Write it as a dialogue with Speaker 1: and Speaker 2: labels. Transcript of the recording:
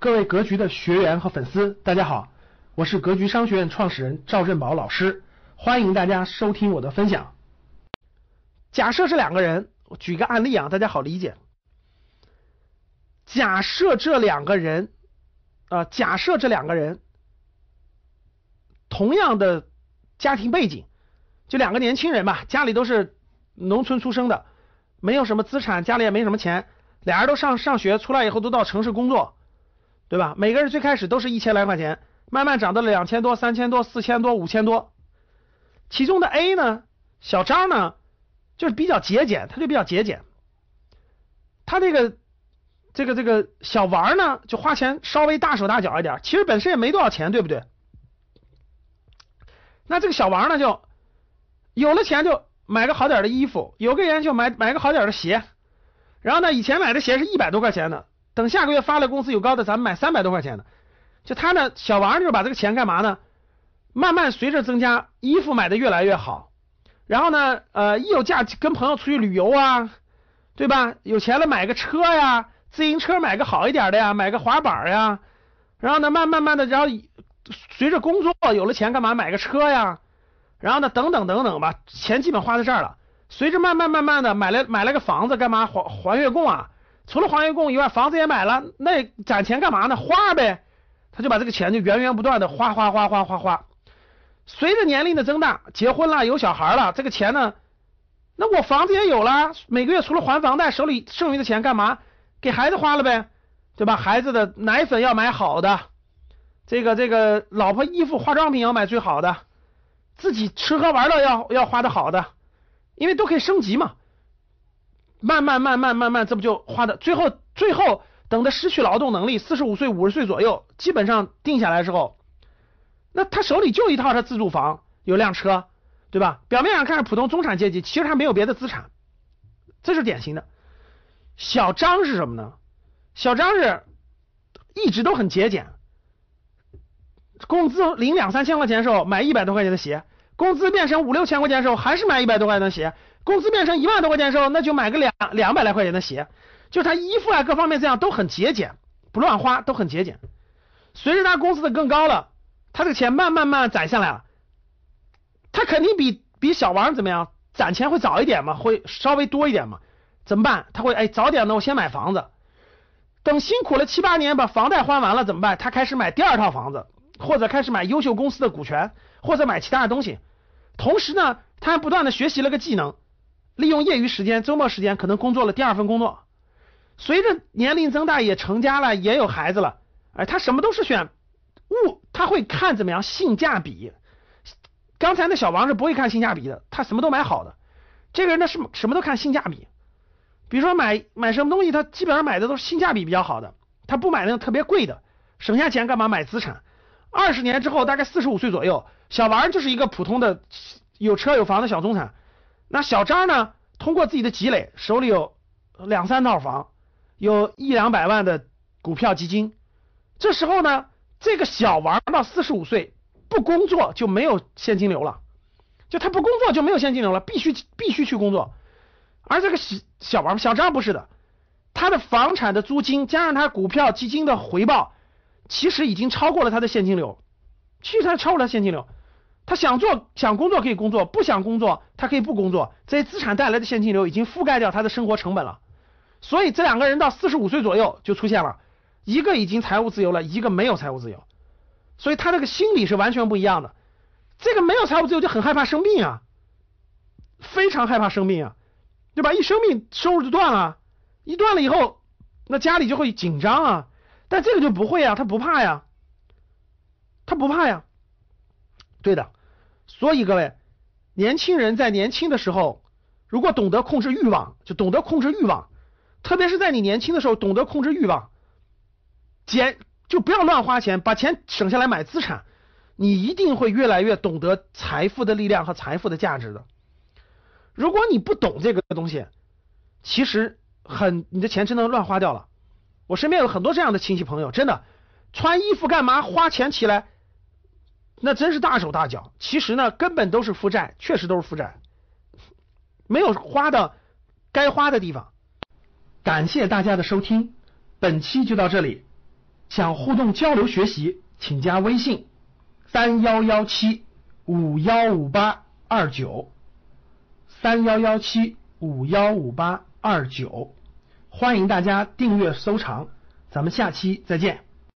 Speaker 1: 各位格局的学员和粉丝，大家好，我是格局商学院创始人赵振宝老师，欢迎大家收听我的分享。假设这两个人，我举个案例啊，大家好理解。假设这两个人啊，假设这两个人同样的家庭背景，就两个年轻人吧，家里都是农村出生的，没有什么资产，家里也没什么钱，俩人都上上学，出来以后都到城市工作。对吧？每个人最开始都是一千来块钱，慢慢涨到了两千多、三千多、四千多、五千多。其中的 A 呢，小张呢，就是比较节俭，他就比较节俭。他这个这个这个小王呢，就花钱稍微大手大脚一点，其实本身也没多少钱，对不对？那这个小王呢，就有了钱就买个好点的衣服，有个人就买买个好点的鞋。然后呢，以前买的鞋是一百多块钱的。等下个月发了工资有高的，咱们买三百多块钱的。就他呢，小王就是把这个钱干嘛呢？慢慢随着增加，衣服买的越来越好。然后呢，呃，一有假跟朋友出去旅游啊，对吧？有钱了买个车呀，自行车买个好一点的呀，买个滑板呀。然后呢，慢慢慢的，然后随着工作有了钱干嘛？买个车呀。然后呢，等等等等吧，钱基本花在这儿了。随着慢慢慢慢的买了买了个房子干嘛？还还月供啊。除了还月供以外，房子也买了，那攒钱干嘛呢？花呗，他就把这个钱就源源不断的花花花花花花。随着年龄的增大，结婚了，有小孩了，这个钱呢，那我房子也有了，每个月除了还房贷，手里剩余的钱干嘛？给孩子花了呗，对吧？孩子的奶粉要买好的，这个这个老婆衣服化妆品要买最好的，自己吃喝玩乐要要花的好的，因为都可以升级嘛。慢慢慢慢慢慢，这不就花的？最后最后等他失去劳动能力，四十五岁五十岁左右，基本上定下来之后，那他手里就一套他自住房，有辆车，对吧？表面上看是普通中产阶级，其实他没有别的资产，这是典型的。小张是什么呢？小张是一直都很节俭，工资领两三千块钱的时候买一百多块钱的鞋，工资变成五六千块钱的时候还是买一百多块钱的鞋。工资变成一万多块钱的时候，那就买个两两百来块钱的鞋，就他衣服啊各方面这样都很节俭，不乱花，都很节俭。随着他工资的更高了，他这个钱慢慢慢攒下来了，他肯定比比小王怎么样攒钱会早一点嘛，会稍微多一点嘛？怎么办？他会哎早点呢，我先买房子，等辛苦了七八年把房贷还完了怎么办？他开始买第二套房子，或者开始买优秀公司的股权，或者买其他的东西。同时呢，他还不断的学习了个技能。利用业余时间、周末时间，可能工作了第二份工作。随着年龄增大，也成家了，也有孩子了。哎，他什么都是选物，他会看怎么样性价比。刚才那小王是不会看性价比的，他什么都买好的。这个人呢是什么都看性价比。比如说买买什么东西，他基本上买的都是性价比比较好的，他不买那种特别贵的，省下钱干嘛买资产？二十年之后，大概四十五岁左右，小王就是一个普通的有车有房的小中产。那小张呢？通过自己的积累，手里有两三套房，有一两百万的股票基金。这时候呢，这个小王到四十五岁不工作就没有现金流了，就他不工作就没有现金流了，必须必须去工作。而这个小小王小张不是的，他的房产的租金加上他股票基金的回报，其实已经超过了他的现金流，其实他超过了现金流。他想做想工作可以工作，不想工作他可以不工作。这些资产带来的现金流已经覆盖掉他的生活成本了，所以这两个人到四十五岁左右就出现了，一个已经财务自由了，一个没有财务自由，所以他这个心理是完全不一样的。这个没有财务自由就很害怕生病啊，非常害怕生病啊，对吧？一生病收入就断了，一断了以后，那家里就会紧张啊。但这个就不会呀，他不怕呀，他不怕呀，对的。所以各位，年轻人在年轻的时候，如果懂得控制欲望，就懂得控制欲望，特别是在你年轻的时候懂得控制欲望，减就不要乱花钱，把钱省下来买资产，你一定会越来越懂得财富的力量和财富的价值的。如果你不懂这个东西，其实很你的钱真的乱花掉了。我身边有很多这样的亲戚朋友真的穿衣服干嘛花钱起来那真是大手大脚。其实呢根本都是负债确实都是负债没有花的该花的地方。感谢大家的收听本期就到这里。想互动交流学习请加微信三幺幺七五幺五八二九。三幺幺七五幺五八二九。欢迎大家订阅收藏咱们下期再见。